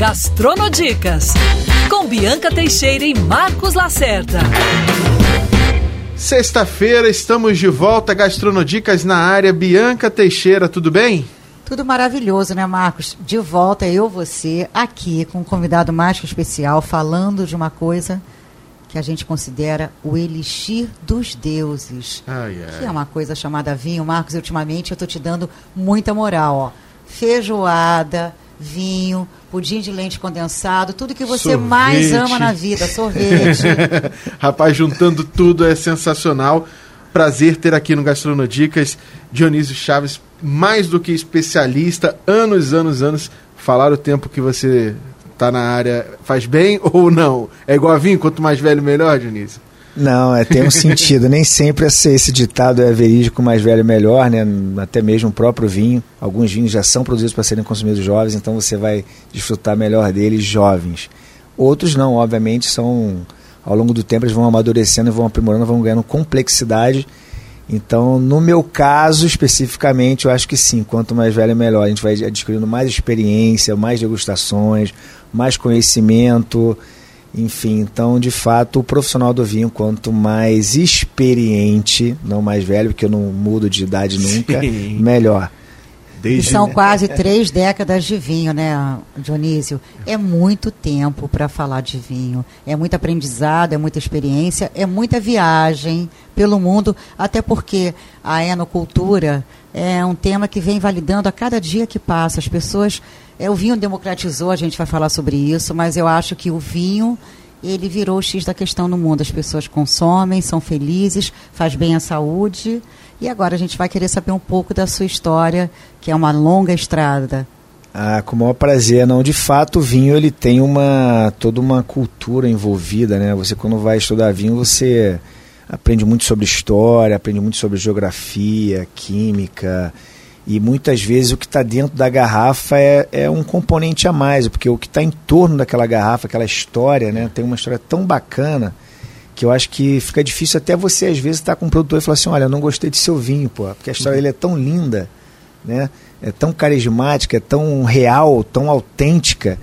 Gastronodicas, com Bianca Teixeira e Marcos Lacerda. Sexta-feira estamos de volta, Gastronodicas na área. Bianca Teixeira, tudo bem? Tudo maravilhoso, né, Marcos? De volta, eu, você, aqui com um convidado mais que especial, falando de uma coisa que a gente considera o elixir dos deuses. Ai, ai. Que é uma coisa chamada vinho. Marcos, ultimamente eu estou te dando muita moral, ó. Feijoada, vinho, pudim de leite condensado, tudo que você Sorvete. mais ama na vida, sorvete. Rapaz, juntando tudo é sensacional. Prazer ter aqui no Gastronodicas Dionísio Chaves, mais do que especialista, anos, anos, anos. Falar o tempo que você tá na área faz bem ou não? É igual a vinho, quanto mais velho, melhor, Dionísio? Não, é, tem um sentido. Nem sempre esse, esse ditado é verídico, mais velho melhor, né? Até mesmo o próprio vinho. Alguns vinhos já são produzidos para serem consumidos jovens, então você vai desfrutar melhor deles jovens. Outros não, obviamente, são ao longo do tempo eles vão amadurecendo, vão aprimorando, vão ganhando complexidade. Então, no meu caso especificamente, eu acho que sim, quanto mais velho melhor. A gente vai adquirindo mais experiência, mais degustações, mais conhecimento. Enfim, então, de fato, o profissional do vinho, quanto mais experiente, não mais velho, porque eu não mudo de idade nunca, Sim. melhor. E Desde são quase três décadas de vinho, né, Dionísio? É muito tempo para falar de vinho. É muito aprendizado, é muita experiência, é muita viagem pelo mundo, até porque a enocultura é um tema que vem validando a cada dia que passa. As pessoas. É, o vinho democratizou, a gente vai falar sobre isso, mas eu acho que o vinho. Ele virou o X da questão no mundo. As pessoas consomem, são felizes, faz bem à saúde. E agora a gente vai querer saber um pouco da sua história, que é uma longa estrada. Ah, com o maior prazer. Não, de fato, o vinho ele tem uma toda uma cultura envolvida, né? Você quando vai estudar vinho, você aprende muito sobre história, aprende muito sobre geografia, química e muitas vezes o que está dentro da garrafa é, é um componente a mais, porque o que está em torno daquela garrafa, aquela história, né? Tem uma história tão bacana que eu acho que fica difícil até você às vezes estar com um produtor e falar assim, olha, eu não gostei de seu vinho, pô, porque a história dele é tão linda, né? É tão carismática, é tão real, tão autêntica,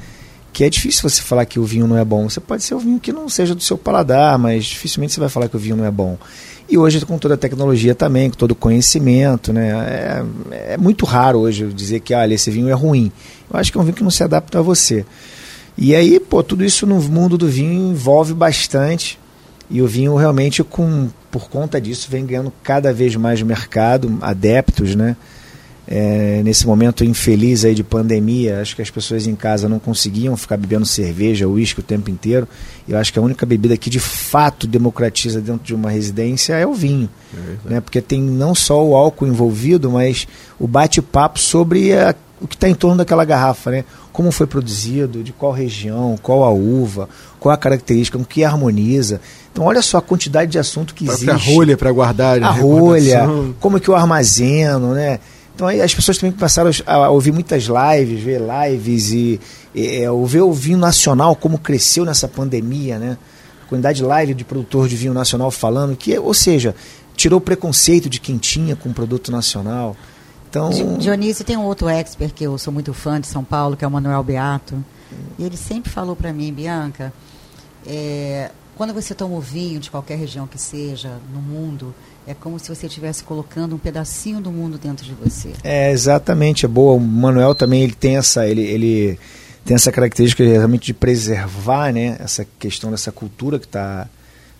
que é difícil você falar que o vinho não é bom. Você pode ser um vinho que não seja do seu paladar, mas dificilmente você vai falar que o vinho não é bom. E hoje com toda a tecnologia também, com todo o conhecimento, né? É, é muito raro hoje dizer que, olha, esse vinho é ruim. Eu acho que é um vinho que não se adapta a você. E aí, pô, tudo isso no mundo do vinho envolve bastante. E o vinho realmente, com, por conta disso, vem ganhando cada vez mais mercado, adeptos, né? É, nesse momento infeliz aí de pandemia, acho que as pessoas em casa não conseguiam ficar bebendo cerveja, uísque o tempo inteiro. Eu acho que a única bebida que de fato democratiza dentro de uma residência é o vinho, né? Porque tem não só o álcool envolvido, mas o bate-papo sobre a, o que está em torno daquela garrafa, né? Como foi produzido, de qual região, qual a uva, qual a característica, com que harmoniza. Então olha só a quantidade de assunto que existe. rolha para guardar. a né, rolha, como é que eu armazeno, né? Então aí as pessoas também passaram a ouvir muitas lives, ver lives e, e é, ver o vinho nacional como cresceu nessa pandemia, né? A quantidade de live de produtor de vinho nacional falando que, ou seja, tirou o preconceito de quem tinha com o produto nacional. Então, Di- Dionísio tem um outro expert que eu sou muito fã de São Paulo, que é o Manuel Beato. E ele sempre falou para mim, Bianca, é, quando você toma o vinho de qualquer região que seja no mundo, é como se você estivesse colocando um pedacinho do mundo dentro de você. É, exatamente, é boa. O Manuel também ele tem essa, ele, ele tem essa característica realmente de preservar, né, essa questão dessa cultura que está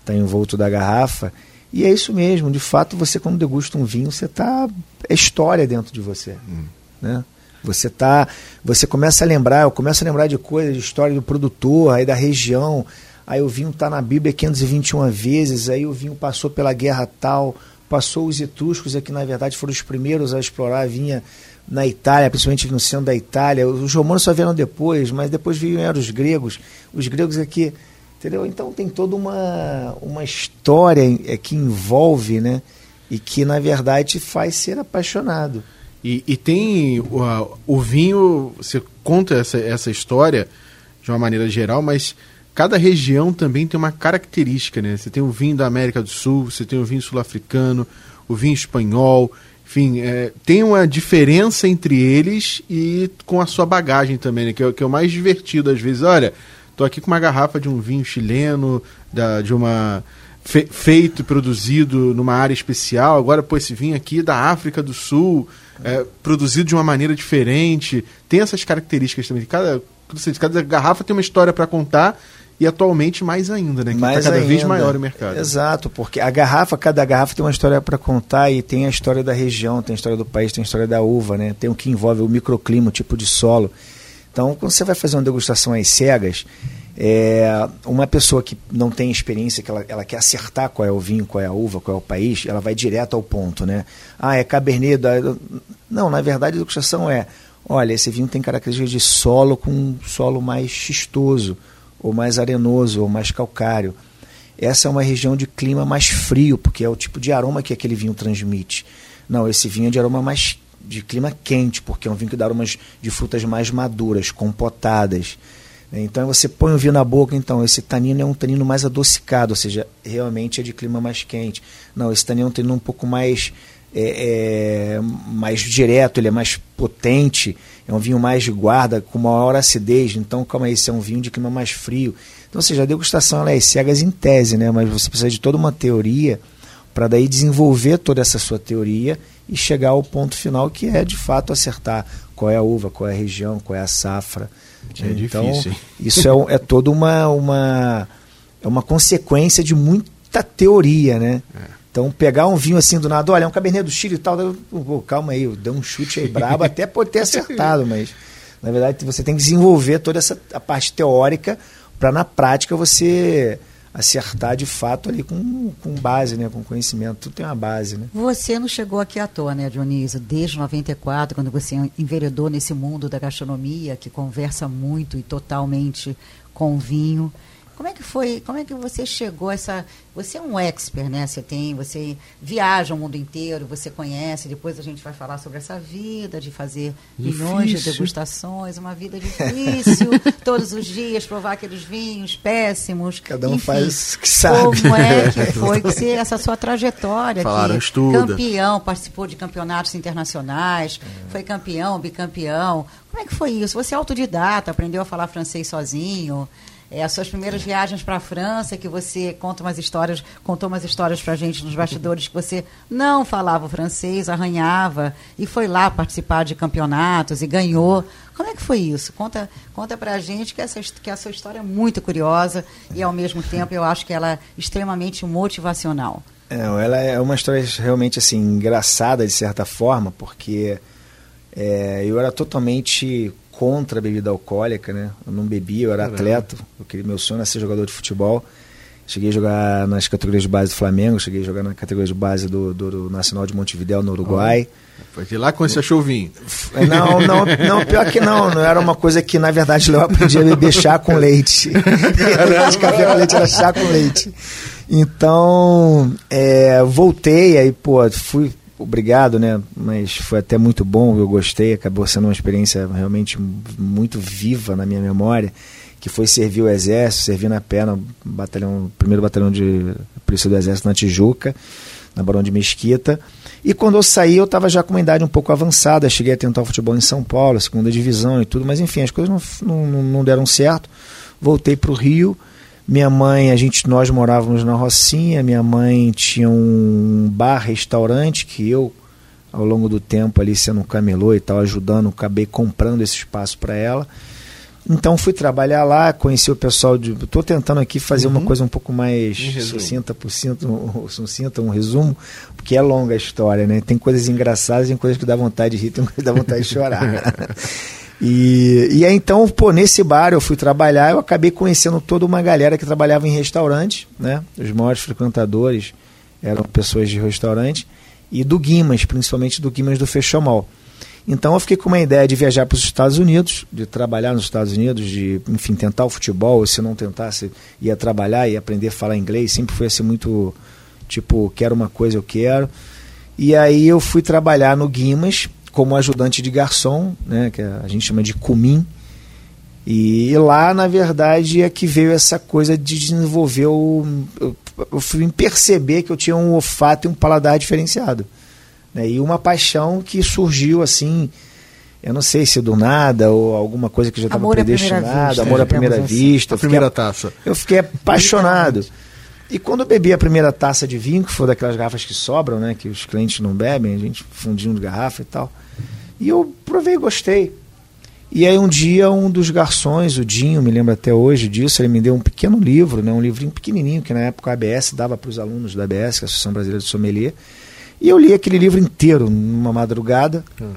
tá envolto da garrafa. E é isso mesmo, de fato, você quando degusta um vinho, você tá é história dentro de você, né? Você tá, você começa a lembrar, eu começo a lembrar de coisas, de história do produtor, aí da região, aí o vinho está na Bíblia 521 vezes, aí o vinho passou pela guerra tal, passou os etruscos, é que na verdade foram os primeiros a explorar a vinha na Itália, principalmente no centro da Itália. Os romanos só vieram depois, mas depois vieram os gregos. Os gregos aqui, entendeu? Então tem toda uma, uma história é, que envolve, né? E que na verdade faz ser apaixonado. E, e tem o, o vinho, você conta essa, essa história de uma maneira geral, mas cada região também tem uma característica, né? Você tem o vinho da América do Sul, você tem o vinho sul-africano, o vinho espanhol, enfim, é, tem uma diferença entre eles e com a sua bagagem também, né? Que é, que é o mais divertido às vezes. Olha, tô aqui com uma garrafa de um vinho chileno, da, de uma fe, feito produzido numa área especial. Agora, pô, esse vinho aqui da África do Sul, é, produzido de uma maneira diferente. Tem essas características também. Cada, cada garrafa tem uma história para contar e atualmente mais ainda, né? Que mais tá cada ainda. vez maior o mercado. Exato, porque a garrafa, cada garrafa tem uma história para contar e tem a história da região, tem a história do país, tem a história da uva, né? Tem o que envolve o microclima, o tipo de solo. Então, quando você vai fazer uma degustação às cegas, é, uma pessoa que não tem experiência, que ela, ela, quer acertar qual é o vinho, qual é a uva, qual é o país, ela vai direto ao ponto, né? Ah, é Cabernet. Não, na verdade a degustação é, olha, esse vinho tem características de solo com um solo mais xistoso ou mais arenoso, ou mais calcário. Essa é uma região de clima mais frio, porque é o tipo de aroma que aquele vinho transmite. Não, esse vinho é de aroma mais de clima quente, porque é um vinho que dá aromas de frutas mais maduras, compotadas. Então você põe o vinho na boca, então esse tanino é um tanino mais adocicado, ou seja, realmente é de clima mais quente. Não, esse tanino é um tanino um pouco mais é, é, mais direto, ele é mais potente, é um vinho mais de guarda, com maior acidez. Então, calma aí, esse é um vinho de clima mais frio. Então, ou seja, a degustação ela é cegas em tese, né? mas você precisa de toda uma teoria para daí desenvolver toda essa sua teoria e chegar ao ponto final que é de fato acertar qual é a uva, qual é a região, qual é a safra. É então, difícil, hein? isso é, é toda uma, uma, é uma consequência de muita teoria, né? É. Então, pegar um vinho assim do nada, olha, é um Cabernet do Chile e tal, eu, oh, calma aí, deu um chute aí brabo, até pode ter acertado, mas na verdade você tem que desenvolver toda essa a parte teórica para na prática você acertar de fato ali com, com base, né, com conhecimento. Tudo tem uma base, né? Você não chegou aqui à toa, né, Dionísio? Desde 94, quando você enveredou nesse mundo da gastronomia, que conversa muito e totalmente com vinho. Como é que foi? Como é que você chegou a essa? Você é um expert, né? Você tem, você viaja o mundo inteiro, você conhece. Depois a gente vai falar sobre essa vida de fazer difícil. milhões de degustações, uma vida difícil, todos os dias provar aqueles vinhos péssimos. Cada um Enfim, faz o que sabe. Como é que foi que você, essa sua trajetória? Falaram que Campeão, participou de campeonatos internacionais, é. foi campeão, bicampeão. Como é que foi isso? Você é autodidata, aprendeu a falar francês sozinho? É, as suas primeiras viagens para a França, que você conta umas histórias, contou umas histórias para a gente nos bastidores que você não falava francês, arranhava e foi lá participar de campeonatos e ganhou. Como é que foi isso? Conta, conta para a gente que essa que a sua história é muito curiosa e ao mesmo tempo eu acho que ela é extremamente motivacional. É, ela é uma história realmente assim engraçada de certa forma, porque é, eu era totalmente contra a bebida alcoólica, né? Eu não bebia, eu era atleta, eu queria, meu sonho era ser jogador de futebol. Cheguei a jogar nas categorias de base do Flamengo, cheguei a jogar na categoria de base do, do, do Nacional de Montevideo, no Uruguai. Oh, foi de lá quando você achou o vinho? Não, não, não, pior que não. Não era uma coisa que, na verdade, eu aprendi a beber chá com leite. café com leite era chá com leite. Então, é, voltei, aí, pô, fui obrigado, né? Mas foi até muito bom, eu gostei, acabou sendo uma experiência realmente muito viva na minha memória, que foi servir o exército, servir na pé no batalhão, primeiro batalhão de polícia do exército na Tijuca, na Barão de Mesquita. E quando eu saí, eu estava já com uma idade um pouco avançada, cheguei a tentar o futebol em São Paulo, segunda divisão e tudo, mas enfim, as coisas não, não, não deram certo. Voltei para o Rio, minha mãe, a gente, nós morávamos na Rocinha, minha mãe tinha um bar, restaurante, que eu, ao longo do tempo ali sendo um camelô e tal, ajudando, acabei comprando esse espaço para ela. Então fui trabalhar lá, conheci o pessoal de. Estou tentando aqui fazer uhum. uma coisa um pouco mais um sucinta, por cento, sucinta, um resumo, porque é longa a história, né? Tem coisas engraçadas, tem coisas que dá vontade de rir, tem coisas que dá vontade de chorar. E, e aí, então, pô, nesse bar eu fui trabalhar, eu acabei conhecendo toda uma galera que trabalhava em restaurante, né? Os maiores frequentadores eram pessoas de restaurante, e do Guimas, principalmente do Guimas do Fechomol. Então eu fiquei com uma ideia de viajar para os Estados Unidos, de trabalhar nos Estados Unidos, de, enfim, tentar o futebol, se não tentasse, ia trabalhar e aprender a falar inglês, sempre foi assim muito, tipo, quero uma coisa, eu quero. E aí eu fui trabalhar no Guimas, como ajudante de garçom, né, que a gente chama de cumim. E lá, na verdade, é que veio essa coisa de desenvolver o. Eu, eu fui perceber que eu tinha um olfato e um paladar diferenciado. Né? E uma paixão que surgiu assim, eu não sei se do nada ou alguma coisa que já estava predestinada, amor à primeira vista. A primeira taça. Eu fiquei apaixonado. E quando eu bebi a primeira taça de vinho, que foi daquelas garrafas que sobram, né, que os clientes não bebem, a gente fundinho de garrafa e tal. E eu provei e gostei. E aí um dia um dos garçons, o Dinho, me lembro até hoje disso, ele me deu um pequeno livro, né, um livrinho pequenininho que na época a ABS dava para os alunos da ABS, que é a Associação Brasileira de Sommelier. E eu li aquele livro inteiro numa madrugada. Hum.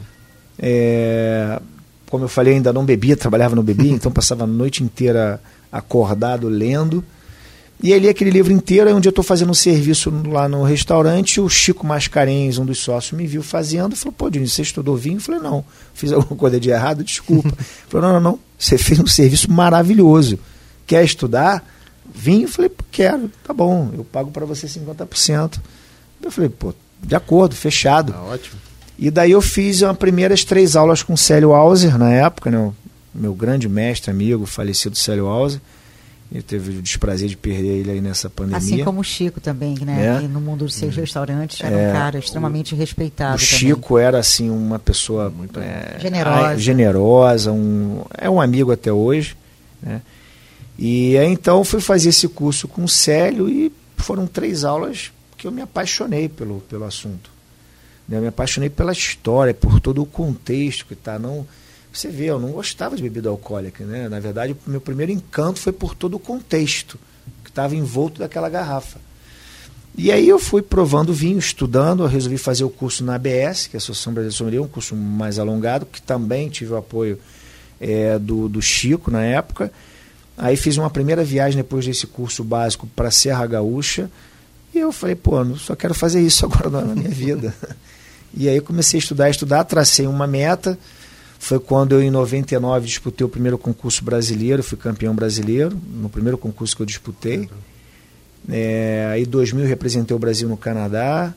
É, como eu falei, ainda não bebia, trabalhava no bebia, então passava a noite inteira acordado lendo. E aí li aquele livro inteiro, aí um dia eu estou fazendo um serviço lá no restaurante, o Chico Mascarenhas, um dos sócios, me viu fazendo, falou, pô, Diniz, você estudou vinho? Eu falei, não, fiz alguma coisa de errado, desculpa. falou, não, não, não, você fez um serviço maravilhoso. Quer estudar? Vinho? Eu falei, quero, tá bom, eu pago para você 50%. Eu falei, pô, de acordo, fechado. Tá ótimo. E daí eu fiz as primeiras três aulas com o Célio Auser, na época, né, meu grande mestre, amigo, falecido Célio Auser. Eu teve o desprazer de perder ele aí nessa pandemia. Assim como o Chico também, né? É. no mundo dos seus restaurantes era é. um cara extremamente respeitado. O Chico também. era assim uma pessoa muito é, generosa, generosa um, é um amigo até hoje. Né? E então fui fazer esse curso com o Célio e foram três aulas que eu me apaixonei pelo, pelo assunto. Né? Eu me apaixonei pela história, por todo o contexto que está. Não, você vê, eu não gostava de bebida alcoólica, né? Na verdade, o meu primeiro encanto foi por todo o contexto que estava envolto daquela garrafa. E aí eu fui provando vinho, estudando, eu resolvi fazer o curso na ABS, que é a Associação Brasileira de Sommelier, um curso mais alongado, que também tive o apoio é, do, do Chico na época. Aí fiz uma primeira viagem depois desse curso básico para Serra Gaúcha, e eu falei, pô, eu só quero fazer isso agora na minha vida. e aí comecei a estudar, estudar, tracei uma meta, foi quando eu, em 99, disputei o primeiro concurso brasileiro, fui campeão brasileiro, no primeiro concurso que eu disputei. É, aí, em 2000, representei o Brasil no Canadá,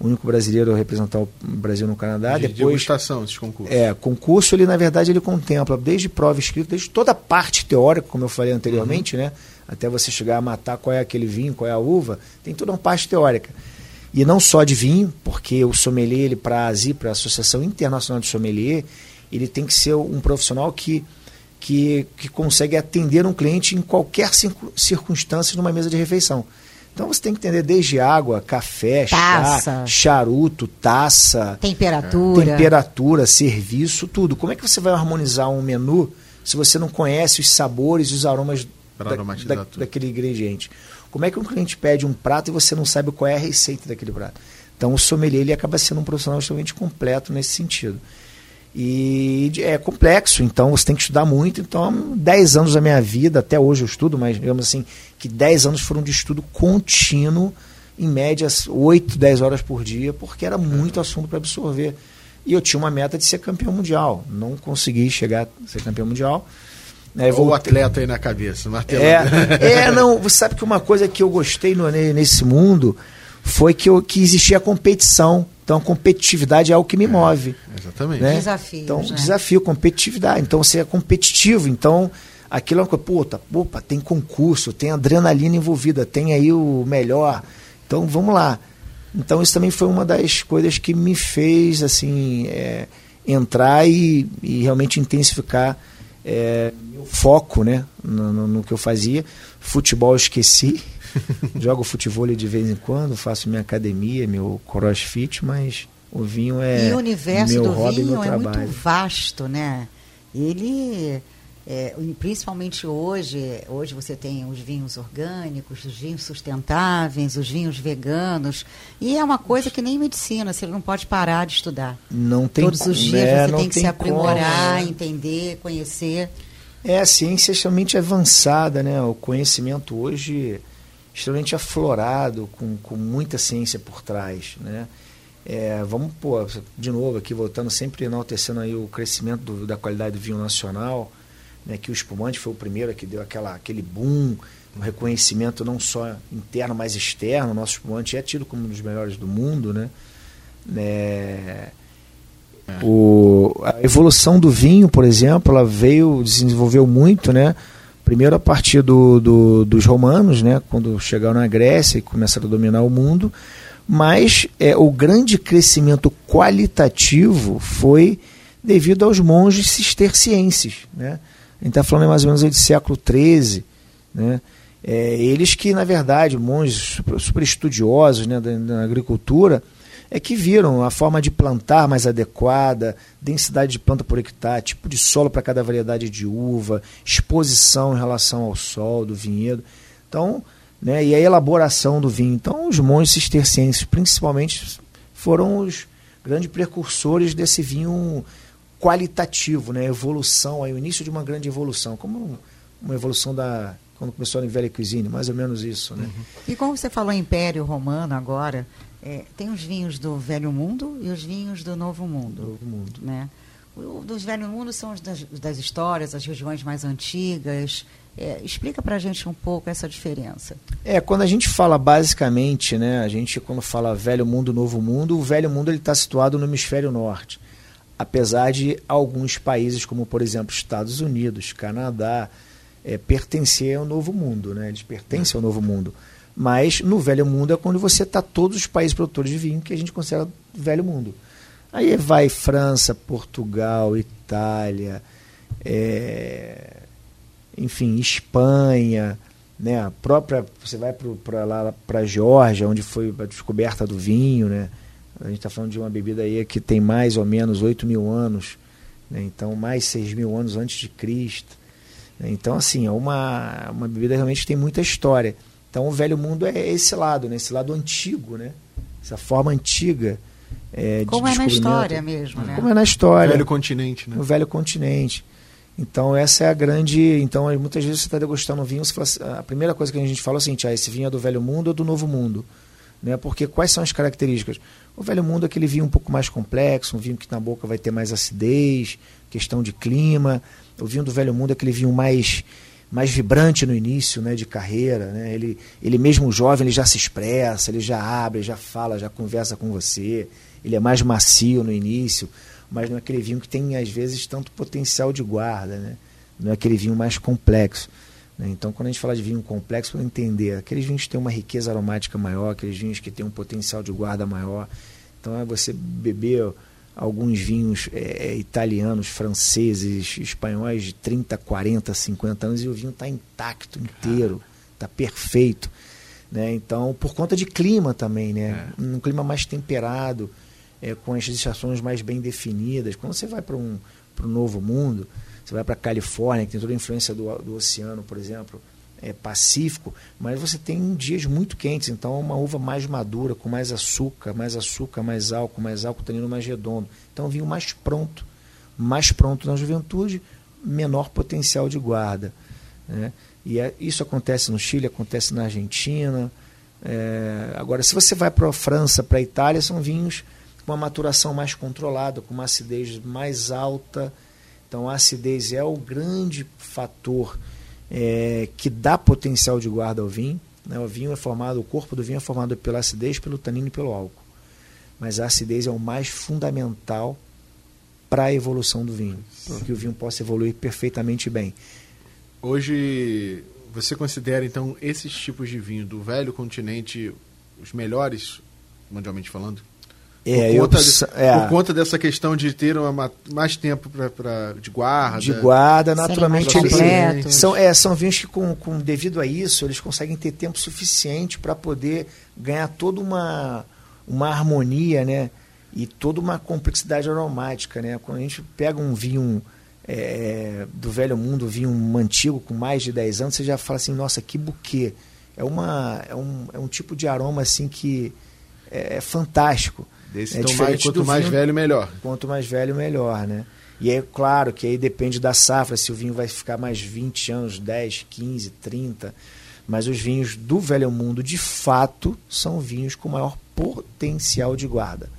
o único brasileiro a representar o Brasil no Canadá. De, Depois, de esse concurso. É, concurso, ele, na verdade, ele contempla desde prova escrita, desde toda a parte teórica, como eu falei anteriormente, uhum. né? Até você chegar a matar qual é aquele vinho, qual é a uva, tem toda uma parte teórica. E não só de vinho, porque o sommelier, ele para a ASI, para a Associação Internacional de Sommelier, ele tem que ser um profissional que, que, que consegue atender um cliente em qualquer circunstância numa mesa de refeição. Então você tem que entender desde água, café, taça. chá, charuto, taça, temperatura, temperatura, serviço, tudo. Como é que você vai harmonizar um menu se você não conhece os sabores e os aromas da, da, daquele ingrediente? Como é que um cliente pede um prato e você não sabe qual é a receita daquele prato? Então o sommelier ele acaba sendo um profissional extremamente completo nesse sentido. E é complexo, então você tem que estudar muito. Então, 10 anos da minha vida, até hoje eu estudo, mas digamos assim, que 10 anos foram de estudo contínuo, em média 8, 10 horas por dia, porque era muito assunto para absorver. E eu tinha uma meta de ser campeão mundial. Não consegui chegar a ser campeão mundial. É, Ou o atleta aí na cabeça, martelando. É, é, não, você sabe que uma coisa que eu gostei no, nesse mundo foi que, eu, que existia a competição. Então, a competitividade é o que me é, move. Exatamente. Né? Desafio. Então, né? desafio, competitividade. Então, você é competitivo. Então, aquilo é uma coisa, puta, opa, tem concurso, tem adrenalina envolvida, tem aí o melhor. Então, vamos lá. Então, isso também foi uma das coisas que me fez, assim, é, entrar e, e, realmente intensificar é, o foco, né, no, no, no que eu fazia. Futebol eu esqueci Jogo futebol de vez em quando, faço minha academia, meu crossfit, mas o vinho é. E o universo meu do hobby, vinho é muito vasto, né? Ele. É, principalmente hoje, hoje você tem os vinhos orgânicos, os vinhos sustentáveis, os vinhos veganos, e é uma coisa que nem medicina, você não pode parar de estudar. Não tem Todos os dias é, você tem que tem se aprimorar, como, entender, conhecer. É, a ciência é extremamente avançada, né? O conhecimento hoje extremamente aflorado, com, com muita ciência por trás. Né? É, vamos, pô, de novo aqui, voltando, sempre enaltecendo aí o crescimento do, da qualidade do vinho nacional, né, que o espumante foi o primeiro que deu aquela, aquele boom, um reconhecimento não só interno, mas externo. O nosso espumante é tido como um dos melhores do mundo. Né? É, o, a evolução do vinho, por exemplo, ela veio, desenvolveu muito, né? Primeiro a partir do, do, dos romanos, né, quando chegaram na Grécia e começaram a dominar o mundo, Mas é, o grande crescimento qualitativo foi devido aos monges cistercienses. Né? A gente está falando mais ou menos de século XIII. Né? É, eles que, na verdade, monges super estudiosos né, da, da, agricultura, é que viram a forma de plantar mais adequada, densidade de planta por hectare, tipo de solo para cada variedade de uva, exposição em relação ao sol do vinhedo. Então, né, e a elaboração do vinho. Então, os monges cistercienses, principalmente, foram os grandes precursores desse vinho qualitativo, né? Evolução, aí o início de uma grande evolução, como uma evolução da quando começou a Velha Cuisine, mais ou menos isso, né? Uhum. E como você falou Império Romano agora, é, tem os vinhos do Velho Mundo e os vinhos do Novo Mundo, Novo Mundo, né? O, dos Velho Mundo são os das, das histórias, as regiões mais antigas. É, explica para a gente um pouco essa diferença. É, quando a gente fala basicamente, né, a gente quando fala Velho Mundo, Novo Mundo, o Velho Mundo está situado no hemisfério norte apesar de alguns países, como por exemplo Estados Unidos, Canadá, é, pertencer ao novo mundo, né? eles pertencem ao novo mundo. Mas no velho mundo é quando você está todos os países produtores de vinho que a gente considera velho mundo. Aí vai França, Portugal, Itália, é, enfim, Espanha, né? A própria você vai para lá para a Geórgia, onde foi a descoberta do vinho, né? A gente está falando de uma bebida aí que tem mais ou menos 8 mil anos, né? então mais 6 mil anos antes de Cristo. Né? Então, assim, é uma, uma bebida realmente que tem muita história. Então, o velho mundo é esse lado, né? esse lado antigo, né? essa forma antiga. É, Como é na história mesmo, né? Como é na história. O velho continente, né? O velho continente. Então, essa é a grande. Então, muitas vezes você está degustando um vinho, você fala, assim, a primeira coisa que a gente fala é o seguinte: ah, esse vinho é do velho mundo ou do novo mundo? Né? Porque quais são as características? O velho mundo é aquele vinho um pouco mais complexo, um vinho que na boca vai ter mais acidez, questão de clima. O vinho do velho mundo é aquele vinho mais mais vibrante no início né, de carreira. Né? Ele, ele mesmo jovem, ele já se expressa, ele já abre, já fala, já conversa com você. Ele é mais macio no início, mas não é aquele vinho que tem, às vezes, tanto potencial de guarda. Né? Não é aquele vinho mais complexo. Né? Então, quando a gente fala de vinho complexo, para entender, aqueles vinhos que têm uma riqueza aromática maior, aqueles vinhos que têm um potencial de guarda maior. Então, é você beber alguns vinhos é, é italianos, franceses, espanhóis de 30, 40, 50 anos e o vinho está intacto, inteiro, está perfeito. Né? Então, por conta de clima também, né? É. um clima mais temperado, é, com as estações mais bem definidas. Quando você vai para um, um novo mundo, você vai para a Califórnia, que tem toda a influência do, do oceano, por exemplo, é, Pacífico, mas você tem dias muito quentes, então é uma uva mais madura, com mais açúcar, mais açúcar, mais álcool, mais álcool, tanino mais redondo. Então vinho mais pronto, mais pronto na juventude, menor potencial de guarda. Né? E é, isso acontece no Chile, acontece na Argentina. É, agora, se você vai para a França, para a Itália, são vinhos com uma maturação mais controlada, com uma acidez mais alta, então a acidez é o grande fator é, que dá potencial de guarda ao vinho. Né? O vinho é formado, o corpo do vinho é formado pela acidez, pelo tanino e pelo álcool. Mas a acidez é o mais fundamental para a evolução do vinho, para que o vinho possa evoluir perfeitamente bem. Hoje você considera então esses tipos de vinho do velho continente os melhores, mundialmente falando? É, por, conta de, é. por conta dessa questão de ter uma, mais tempo pra, pra, de guarda. De guarda, naturalmente. Eles, são, é, são vinhos que, com, com, devido a isso, eles conseguem ter tempo suficiente para poder ganhar toda uma, uma harmonia, né? E toda uma complexidade aromática, né? Quando a gente pega um vinho é, do velho mundo, vinho antigo com mais de 10 anos, você já fala assim, nossa, que buquê. É, uma, é, um, é um tipo de aroma assim que é, é fantástico. Desse, é então, mais, quanto mais vinho, velho, melhor. Quanto mais velho, melhor, né? E é claro que aí depende da safra, se o vinho vai ficar mais 20 anos, 10, 15, 30. Mas os vinhos do Velho Mundo, de fato, são vinhos com maior potencial de guarda.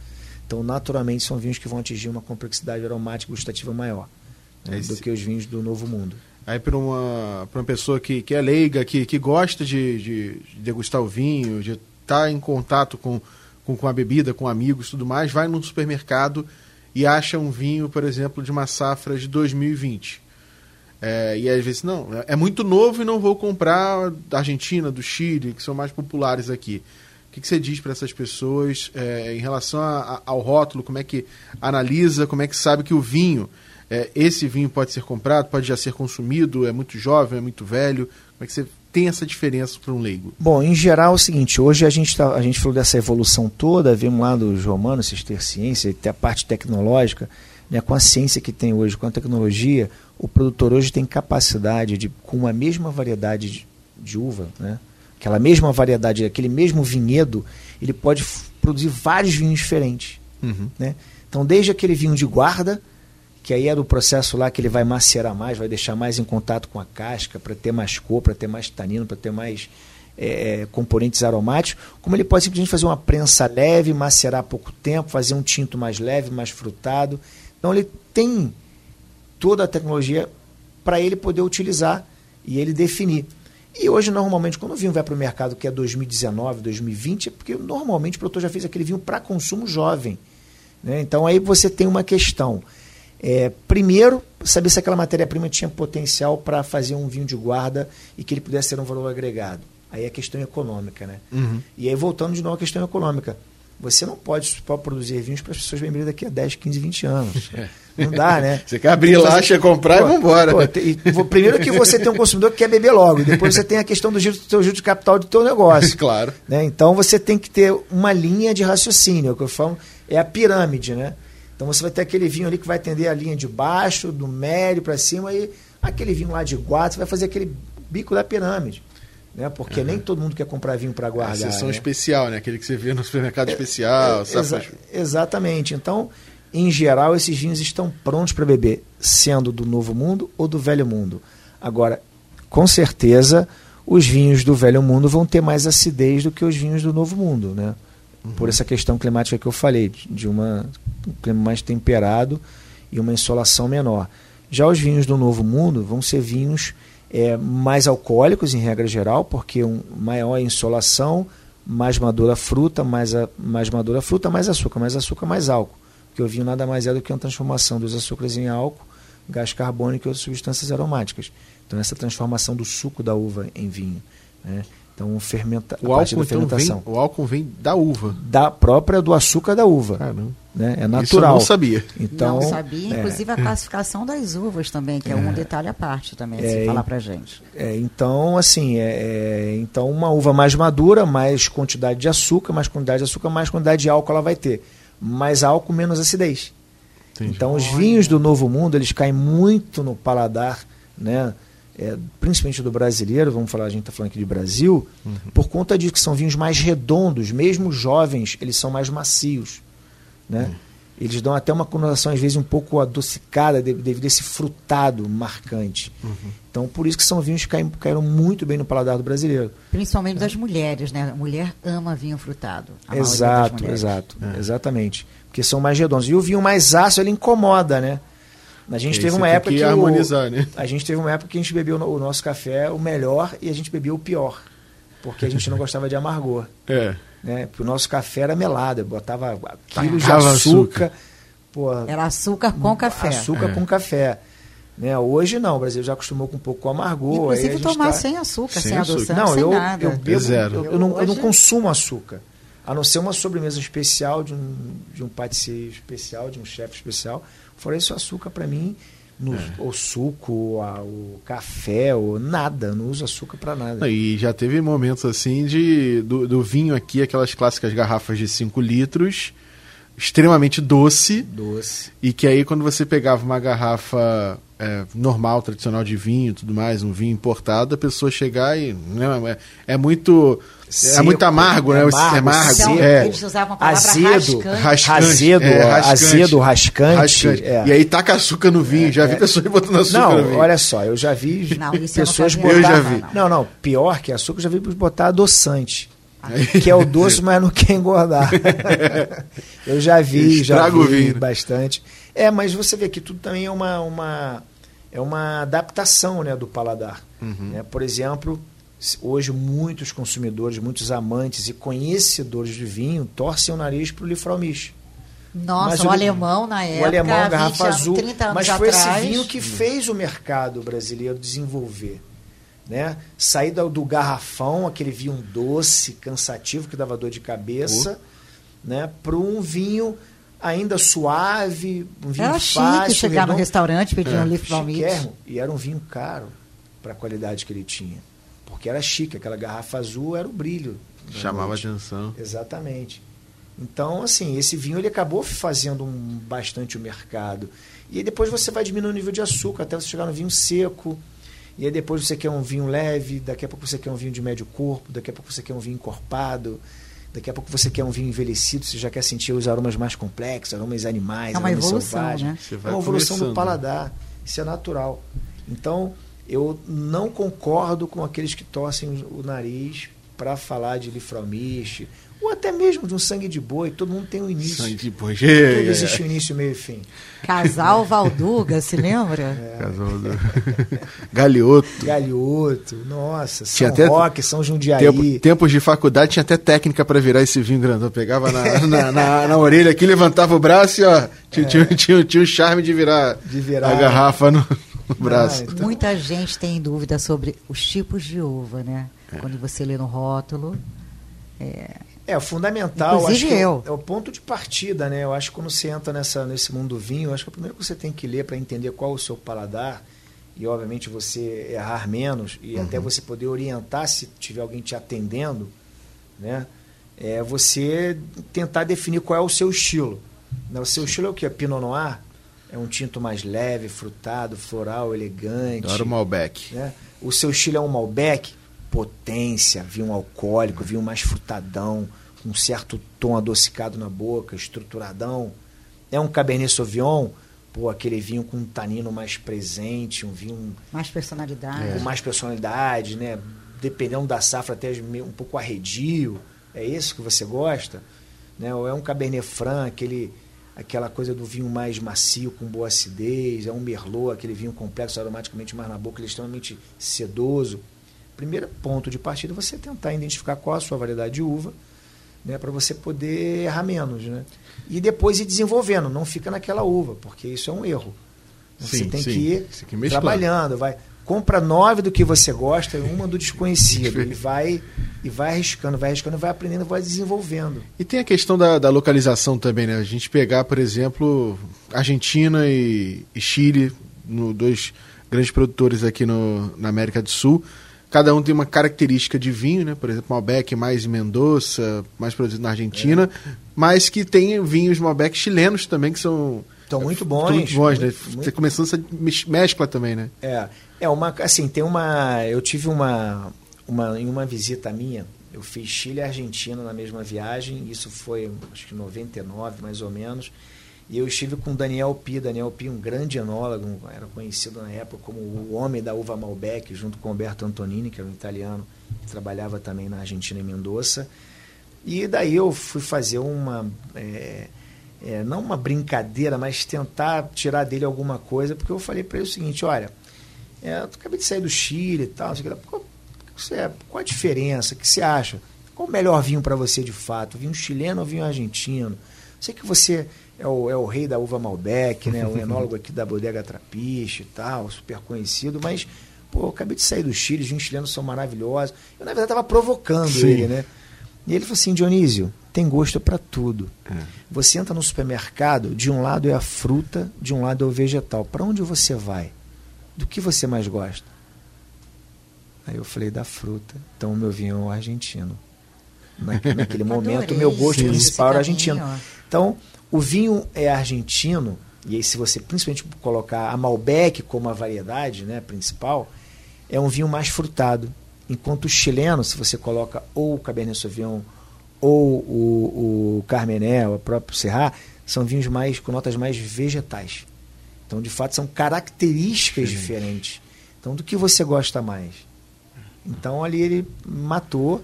Então, naturalmente, são vinhos que vão atingir uma complexidade aromática e gustativa maior né, do que os vinhos do Novo Mundo. Aí, para uma, uma pessoa que, que é leiga, que, que gosta de, de, de degustar o vinho, de estar tá em contato com com, com a bebida, com amigos tudo mais, vai num supermercado e acha um vinho, por exemplo, de uma safra de 2020. É, e às vezes, não, é muito novo e não vou comprar da Argentina, do Chile, que são mais populares aqui. que, que você diz para essas pessoas é, em relação a, a, ao rótulo? Como é que analisa? Como é que sabe que o vinho, é, esse vinho pode ser comprado, pode já ser consumido? É muito jovem, é muito velho? Como é que você tem essa diferença para um leigo? Bom, em geral é o seguinte: hoje a gente, tá, a gente falou dessa evolução toda, vimos lá dos romanos, ciência, até a parte tecnológica, né, com a ciência que tem hoje, com a tecnologia, o produtor hoje tem capacidade de, com a mesma variedade de, de uva, né? aquela mesma variedade, aquele mesmo vinhedo, ele pode produzir vários vinhos diferentes. Uhum. Né? Então, desde aquele vinho de guarda, que aí é do processo lá que ele vai macerar mais, vai deixar mais em contato com a casca, para ter mais cor, para ter mais tanino, para ter mais é, é, componentes aromáticos, como ele pode simplesmente fazer uma prensa leve, macerar pouco tempo, fazer um tinto mais leve, mais frutado. Então, ele tem toda a tecnologia para ele poder utilizar e ele definir. E hoje, normalmente, quando o vinho vai para o mercado, que é 2019, 2020, é porque normalmente o produtor já fez aquele vinho para consumo jovem. Né? Então aí você tem uma questão. É, primeiro, saber se aquela matéria-prima tinha potencial para fazer um vinho de guarda e que ele pudesse ter um valor agregado. Aí é questão econômica, né? Uhum. E aí, voltando de novo à questão econômica. Você não pode, pode produzir vinhos para as pessoas beberem daqui a 10, 15, 20 anos. Não dá, né? Você quer abrir lá, fazer... comprar pô, e vambora. Pô, primeiro que você tem um consumidor que quer beber logo, e depois você tem a questão do giro do seu giro de capital do teu negócio. claro. Né? Então você tem que ter uma linha de raciocínio, é o que eu falo, é a pirâmide, né? Então você vai ter aquele vinho ali que vai atender a linha de baixo, do médio para cima, e aquele vinho lá de guarda, você vai fazer aquele bico da pirâmide. Né? Porque uhum. nem todo mundo quer comprar vinho para guardar. A sessão né? especial, né? Aquele que você vê no supermercado é, especial. É, exa exatamente. Então, em geral, esses vinhos estão prontos para beber, sendo do Novo Mundo ou do Velho Mundo. Agora, com certeza, os vinhos do Velho Mundo vão ter mais acidez do que os vinhos do Novo Mundo, né? Por essa questão climática que eu falei, de uma, um clima mais temperado e uma insolação menor. Já os vinhos do Novo Mundo vão ser vinhos é, mais alcoólicos, em regra geral, porque um maior insolação, mais madura fruta, mais, a, mais madura fruta, mais açúcar, mais açúcar, mais álcool. Porque o vinho nada mais é do que uma transformação dos açúcares em álcool, gás carbônico e outras substâncias aromáticas. Então, essa transformação do suco da uva em vinho. Né? Então, fermenta, o álcool, da fermentação. Então vem, o álcool vem da uva. Da própria do açúcar da uva. Caramba. Né? É natural. Isso eu não sabia. Então, não sabia, é. inclusive é, a classificação das uvas também, que é, é um detalhe à parte também, é, se falar pra gente. É, então, assim, é, é, então uma uva mais madura, mais quantidade de açúcar, mais quantidade de açúcar, mais quantidade de álcool ela vai ter mais álcool, menos acidez. Entendi. Então os vinhos do Novo Mundo eles caem muito no paladar, né? É, principalmente do brasileiro, vamos falar, a gente está falando aqui de Brasil, uhum. por conta disso que são vinhos mais redondos, mesmo jovens, eles são mais macios. Né? Uhum. Eles dão até uma conotação, às vezes, um pouco adocicada devido a esse frutado marcante. Uhum. Então, por isso que são vinhos que caíram, caíram, muito bem no paladar do brasileiro. Principalmente é. das mulheres, né? A mulher ama vinho frutado. Exato, exato. É. Exatamente. Porque são mais redondos. E o vinho mais ácido, ele incomoda, né? A gente teve uma época que, que harmonizar, o, né? A gente teve uma época que a gente bebeu o nosso café o melhor e a gente bebeu o pior. Porque a gente não gostava de amargor. É. Né? Porque o nosso café era melado, eu botava quilos de açúcar. açúcar. Pô, era açúcar com café. Açúcar é. com café. Né? Hoje não, o Brasil já acostumou com um pouco com amargor. Inclusive tomar tá... sem açúcar, sem, sem adoçante, não, sem eu, nada. Eu, bebo, Zero. Eu, eu, não, eu não consumo açúcar. A não ser uma sobremesa especial de um, de um patissier especial, de um chefe especial. Fora isso, açúcar para mim, no, é. o suco, o café, ou nada, não uso açúcar para nada. E já teve momentos assim de do, do vinho aqui, aquelas clássicas garrafas de 5 litros, extremamente doce. Doce. E que aí quando você pegava uma garrafa é, normal, tradicional de vinho tudo mais, um vinho importado, a pessoa chegar e. Né, é, é muito. É Seco, é muito amargo, né? É amargo. É amargo então, é. Eles usavam a palavra azedo, rascante. Azedo, é, rascante, azedo, rascante. rascante. É. E aí taca açúcar no vinho. já vi pessoas botando açúcar não, no vinho. olha só, eu já vi não, pessoas botar... Eu já vi. Não, não, pior que açúcar, eu já vi botar adoçante. que é o doce, mas não quer engordar. eu já vi, já vi vinho, bastante. É, mas você vê que tudo também é uma, uma, é uma adaptação né, do paladar. Uhum. Né? Por exemplo, hoje muitos consumidores, muitos amantes e conhecedores de vinho torcem o nariz para o Lifromiche. Nossa, mas o, o alemão na época, o alemão, garrafa azul, anos mas foi atrás. esse vinho que fez o mercado brasileiro desenvolver. Né? Sair do, do garrafão, aquele vinho doce, cansativo, que dava dor de cabeça, né? Para um vinho ainda suave, um vinho Era fácil. chique chegar no restaurante pedir É, um Leaf. Chiquérrimo. E era um vinho caro para a qualidade que ele tinha. Porque era chique, aquela garrafa azul era o brilho. da Chamava noite. atenção. Exatamente. Então, assim, esse vinho ele acabou fazendo um, bastante o mercado. E aí depois você vai diminuindo o nível de açúcar até você chegar no vinho seco. E aí depois você quer um vinho leve, daqui a pouco você quer um vinho de médio corpo, daqui a pouco você quer um vinho encorpado, daqui a pouco você quer um vinho envelhecido, você já quer sentir os aromas mais complexos, aromas animais, É uma aromas evolução, selvagens. né? É uma evolução do paladar. Isso é natural. Então, eu não concordo com aqueles que torcem o o nariz para falar de lifromiche, ou até mesmo de um sangue de boi. Todo mundo tem um início. Sangue de boi. Tudo É, existe um início, meio e fim. Casal Valduga, se lembra? É. Casal do... Galhoto. Galhoto, nossa, Tinha São até Roque, São Jundiaí. Tempo, tempos de faculdade tinha até técnica para virar esse vinho grandão. Pegava na, na, na- na orelha aqui, levantava o braço e ó, tinha, tinha, tinha, tinha o charme de virar, É. De virar. a garrafa no, no braço. Ah, então- Muita gente tem dúvida sobre os tipos de uva, né? É. Quando você lê no rótulo. É, o fundamental, Inclusive acho que é o- eu. é o ponto de partida, né? Eu acho que quando você entra nessa, nesse mundo do vinho, eu acho que o primeiro que você tem que ler para entender qual é o seu paladar e, obviamente, você errar menos e até você poder orientar se tiver alguém te atendendo, né? É você tentar definir qual é o seu estilo. Né? O seu estilo é o que? É Pinot Noir? É um tinto mais leve, frutado, floral, elegante Adoro o Malbec. né? O seu estilo é um Malbec, potência, vinho alcoólico, vinho mais frutadão, com um certo tom adocicado na boca, estruturadão. É um Cabernet Sauvignon, pô, aquele vinho com um tanino mais presente, um vinho Mais personalidade. com mais personalidade, né? Dependendo da safra, até um pouco arredio. É isso que você gosta? Né? Ou é um Cabernet Franc, aquele, aquela coisa do vinho mais macio, com boa acidez. É um Merlot, aquele vinho complexo, aromaticamente mais na boca, ele é extremamente sedoso. Primeiro ponto de partida é você tentar identificar qual a sua variedade de uva, né? para você poder errar menos. Né? E depois ir desenvolvendo, não fica naquela uva, porque isso é um erro. Você Sim, tem sim. que ir tem trabalhando, vai. Compra nove do que você gosta e uma do desconhecido. e vai e vai arriscando, vai arriscando, vai aprendendo, vai desenvolvendo. E tem a questão da, da localização também, né? A gente pegar, por exemplo, Argentina e, e Chile, no, dois grandes produtores aqui no, na América do Sul. Cada um tem uma característica de vinho, né? Por exemplo, Malbec mais Mendoza, mais produzido na Argentina, mas que tem vinhos Malbec chilenos também que são Estão muito Estão bons. muito bons, né? muito- Você começando essa mes- mescla também, né? É, é uma assim, tem uma, eu tive uma uma em uma visita minha, eu fiz Chile e Argentina na mesma viagem, isso foi acho que em 99, mais ou menos. E eu estive com Daniel Pi, Daniel Pi, um grande enólogo, era conhecido na época como o homem da uva Malbec, junto com Alberto Antonini, que era um italiano, que trabalhava também na Argentina em Mendoza. E daí eu fui fazer uma. é, é, não uma brincadeira, mas tentar tirar dele alguma coisa, porque eu falei para ele o seguinte: olha, é, eu acabei de sair do Chile e tal, sei lá, qual, você- qual a diferença? O que você acha? Qual o melhor vinho para você de fato? Vinho chileno ou vinho argentino? Sei que você é o, é o rei da uva Malbec, né? o enólogo aqui da bodega Trapiche e tal, super conhecido, mas pô, eu acabei de sair do Chile, os chilenos são maravilhosos. Eu, na verdade, estava provocando Sim. ele, né? E ele falou assim, Dionísio, tem gosto para tudo. É. Você entra no supermercado, de um lado é a fruta, de um lado é o vegetal. Para onde você vai? Do que você mais gosta? Aí eu falei da fruta. Então o meu vinho é o argentino. Naque- Naquele momento, meu gosto esse principal era argentino. Então, o vinho é argentino, e aí se você principalmente colocar a Malbec como a variedade né, principal, é um vinho mais frutado. Enquanto o chileno, se você coloca ou o Cabernet Sauvignon ou o, o Carmené, o próprio Serra, são vinhos mais com notas mais vegetais. Então, de fato, são características diferentes. Então, do que você gosta mais? Então, ali ele matou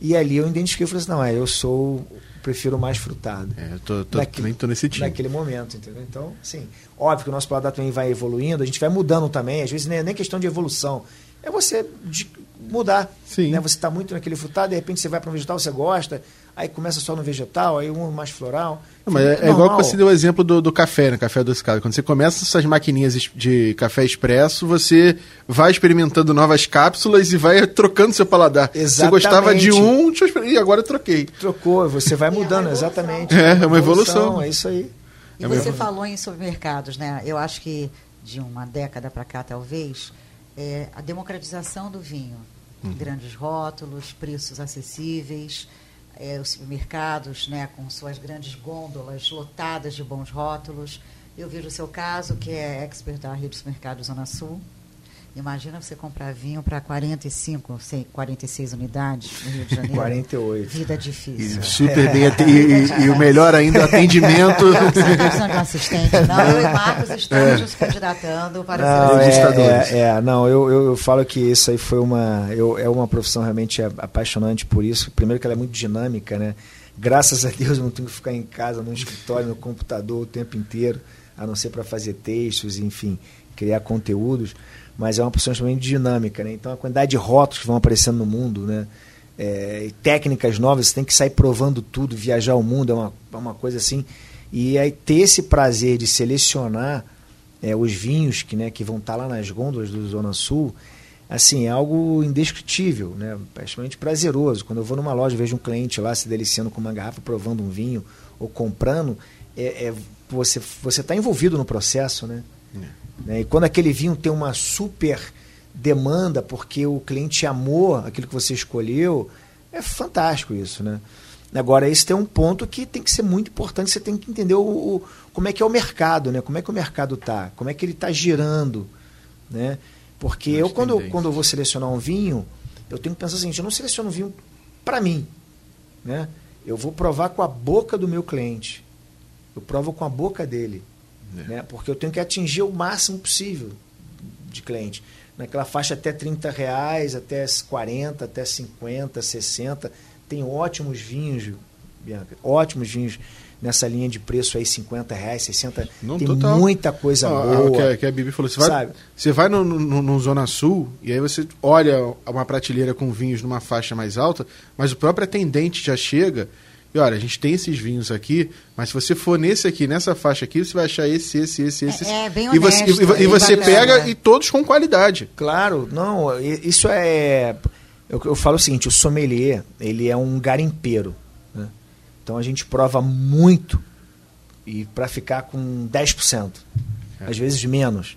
e ali eu identifiquei e falei assim, não, é, eu sou, prefiro mais frutado É, eu tô, tô, Naquele- também tô nesse time. naquele momento, entendeu? Então, sim, óbvio que o nosso paladar também vai evoluindo, a gente vai mudando também, às vezes nem é nem questão de evolução, é você mudar. Sim. Né? Você está muito naquele frutado, de repente você vai para um vegetal, você gosta, aí começa só no vegetal, aí um mais floral. Não, mas é, é igual que você deu o exemplo do, do café, né? Café adocicado. Quando você começa essas maquininhas de café expresso, você vai experimentando novas cápsulas e vai trocando seu paladar. Você gostava de Exatamente. um, deixa eu exper- e agora eu troquei. Trocou, você vai É mudando, evolução. exatamente. É, é uma evolução. É isso aí. E É você mesmo. falou em supermercados, né? Eu acho que de uma década para cá, talvez, é a democratização do vinho. Uhum. Grandes rótulos, preços acessíveis, é, os supermercados né, com suas grandes gôndolas lotadas de bons rótulos. Eu vejo o seu caso, que é expert da rede de supermercados Zona Sul. Imagina você comprar vinho para 45, sei, 46 unidades no Rio de Janeiro. 48. Vida E difícil. super bem ate- e, e- e o melhor ainda, atendimento. Você está precisando de um assistente? Não, eu e Marcos estamos nos candidatando para Não, ser Os é, assistente. registradores. é, é, não, eu, eu, eu falo que isso aí foi uma. Eu, é uma profissão realmente a- apaixonante por isso. Primeiro que ela é muito dinâmica, né? Graças a Deus eu não tenho que ficar em casa, no escritório, no computador o tempo inteiro, a não ser para fazer textos, enfim, criar conteúdos. Mas é uma profissão extremamente dinâmica, né? Então a quantidade de rótulos que vão aparecendo no mundo, né? É, e técnicas novas, você tem que sair provando tudo, viajar o mundo, é uma, é uma coisa assim. E aí ter esse prazer de selecionar é, os vinhos que, né, que vão estar lá nas gôndolas do Zona Sul, assim, é algo indescritível, né? É extremamente prazeroso. Quando eu vou numa loja vejo um cliente lá se deliciando com uma garrafa, provando um vinho ou comprando, é, é- você você está envolvido no processo, né? Né? E quando aquele vinho tem uma super demanda porque o cliente amou aquilo que você escolheu, é fantástico isso, né? Agora, esse tem um ponto que tem que ser muito importante, você tem que entender o, o- como é que é o mercado, né? Como é que o mercado tá, como é que ele está girando, né? Porque As eu quando, quando eu vou selecionar um vinho, eu tenho que pensar assim, eu não seleciono um vinho para mim, né? Eu vou provar com a boca do meu cliente. Eu provo com a boca dele, É. né? Porque eu tenho que atingir o máximo possível de cliente. Naquela faixa até 30 reais, até 40, até 50, 60. Tem ótimos vinhos, Bianca, ótimos vinhos nessa linha de preço aí, 50 reais, 60. Não, tem total. muita coisa Ó, boa. o que, a- que a Bibi falou, você vai, Sabe? você vai no, no, no Zona Sul e aí você olha uma prateleira com vinhos numa faixa mais alta, mas o próprio atendente já chega e olha, a gente tem esses vinhos aqui, mas se você for nesse aqui, nessa faixa aqui, você vai achar esse, esse, esse, esse. É, é bem e você, honesto, e, e bem você pega e todos com qualidade. Claro, não, isso é. Eu, eu falo o seguinte: o sommelier, ele é um garimpeiro. né? Então a gente prova muito e para ficar com 10%, É. às vezes menos.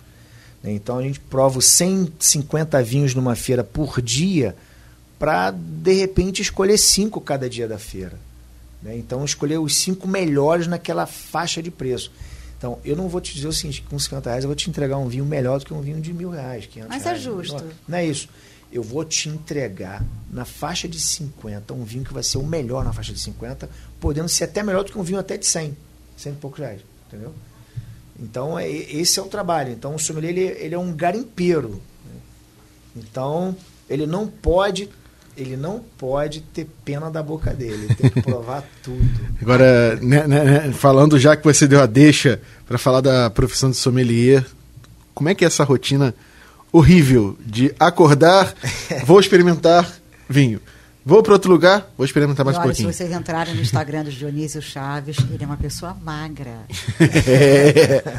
né? Então a gente prova os 150 vinhos numa feira por dia para, de repente, escolher cinco cada dia da feira. Né? Então escolher os cinco melhores naquela faixa de preço. Então, eu não vou te dizer o seguinte, com 50 reais eu vou te entregar um vinho melhor do que um vinho de mil reais, 500 Mas é justo. Não, não é isso. Eu vou te entregar na faixa de 50 um vinho que vai ser o melhor na faixa de 50, podendo ser até melhor do que um vinho até de 100, 100 e poucos reais, entendeu? Então, é, esse é o trabalho. Então, o sommelier, ele, ele é um garimpeiro. né? Então, ele não pode... Ele não pode ter pena da boca dele, ele tem que provar tudo. Agora, né, né, né, falando já que você deu a deixa para falar da profissão de sommelier, como é que é essa rotina horrível de acordar, vou experimentar vinho. Vou para outro lugar, vou experimentar mais E um olha, pouquinho. se vocês entrarem no Instagram do Dionísio Chaves, ele é uma pessoa magra.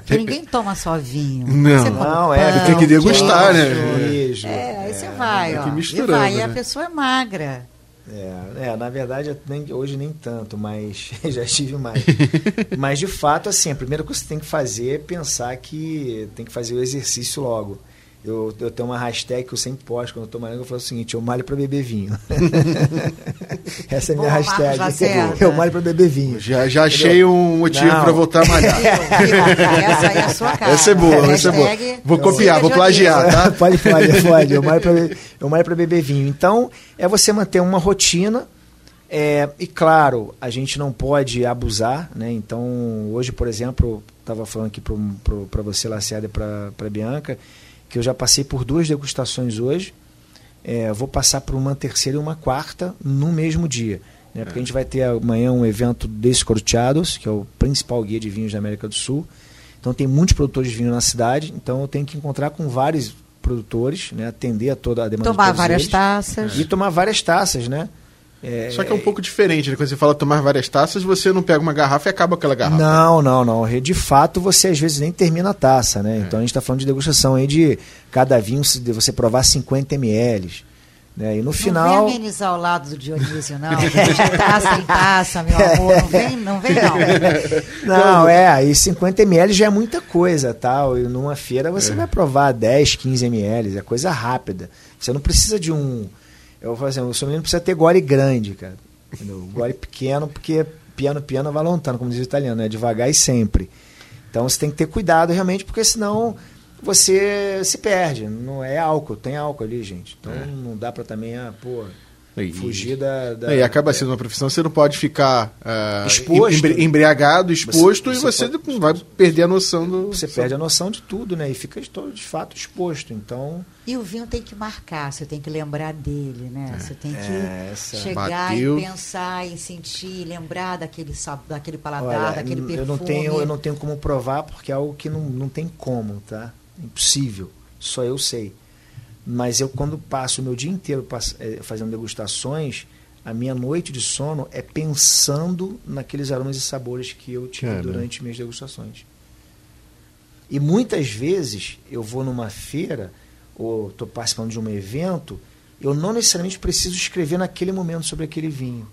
Porque ninguém toma só vinho. Não. Você Não, é, pão, tem que degustar, queijo. né? Queijo. É, aí você vai, tem ó. e misturando, vai, e a né? pessoa é magra. É, é, na verdade, nem- hoje nem tanto, mas já estive mais. mas de fato, assim, a primeira coisa que você tem que fazer é pensar que tem que fazer o exercício logo. Eu, eu tenho uma hashtag que eu sempre posto quando eu tô malhando, eu falo o seguinte, eu malho para beber vinho. Essa é a minha Boa, Marcos hashtag. Lacerda. Eu malho para beber vinho. Já, já achei um motivo para voltar a malhar. Essa aí é a sua cara. Essa é boa, essa é boa. Vou copiar, vou plagiar, tá? pode, pode, pode. Eu malho pra, be- eu malho para beber vinho. Então, é você manter uma rotina. é, e claro, a gente não pode abusar, né? Então, hoje, por exemplo, estava falando aqui para você, Lacerda, e para Bianca, que eu já passei por duas degustações hoje. É, vou passar por uma terceira e uma quarta no mesmo dia. Né? Porque a gente vai ter amanhã um evento Descorteados, que é o principal guia de vinhos da América do Sul. Então tem muitos produtores de vinho na cidade, então eu tenho que encontrar com vários produtores, né? atender a toda a demanda Tomar de várias eles, taças. E tomar várias taças, né? É, Só que é um pouco diferente, né? Quando você fala tomar várias taças, você não pega uma garrafa e acaba aquela garrafa. Não, não, não. De fato, você às vezes nem termina a taça, né? É. Então a gente está falando de degustação aí de cada vinho você provar 50 ml. Né? E no final. Não vem amenizar o lado do Dionísio, não. De taça em taça, meu amor. Não vem, não vem, não. Não, é, e 50 ml já é muita coisa, tal. Tá? E numa feira você é. vai provar 10, 15 ml, é coisa rápida. Você não precisa de um eu vou fazer, o menino precisa ter gole grande, cara. Entendeu? Gole pequeno, porque piano, piano vai lontano, como diz o italiano, né? Devagar e sempre. Então você tem que ter cuidado realmente, porque senão você se perde. Não é álcool, tem álcool ali, gente. Então é. não dá para também, ah, pô, e, fugir da, da, E acaba sendo uma profissão, você não pode ficar uh, exposto, embriagado, exposto, você, você e você pode, vai perder a noção do. Você perde a noção de tudo, né? E fica de, de fato exposto. Então. E o vinho tem que marcar, você tem que lembrar dele, né? É. Você tem que é, chegar Bateu. e pensar, e sentir, lembrar daquele, daquele paladar, Olha, daquele perfume. Eu não, tenho, eu não tenho como provar, porque é algo que não, não tem como, tá? Impossível. Só eu sei. Mas eu, quando passo o meu dia inteiro eh, fazendo degustações, a minha noite de sono é pensando naqueles aromas e sabores que eu tive Caramba. durante minhas degustações. E muitas vezes eu vou numa feira ou estou participando de um evento, eu não necessariamente preciso escrever naquele momento sobre aquele vinho.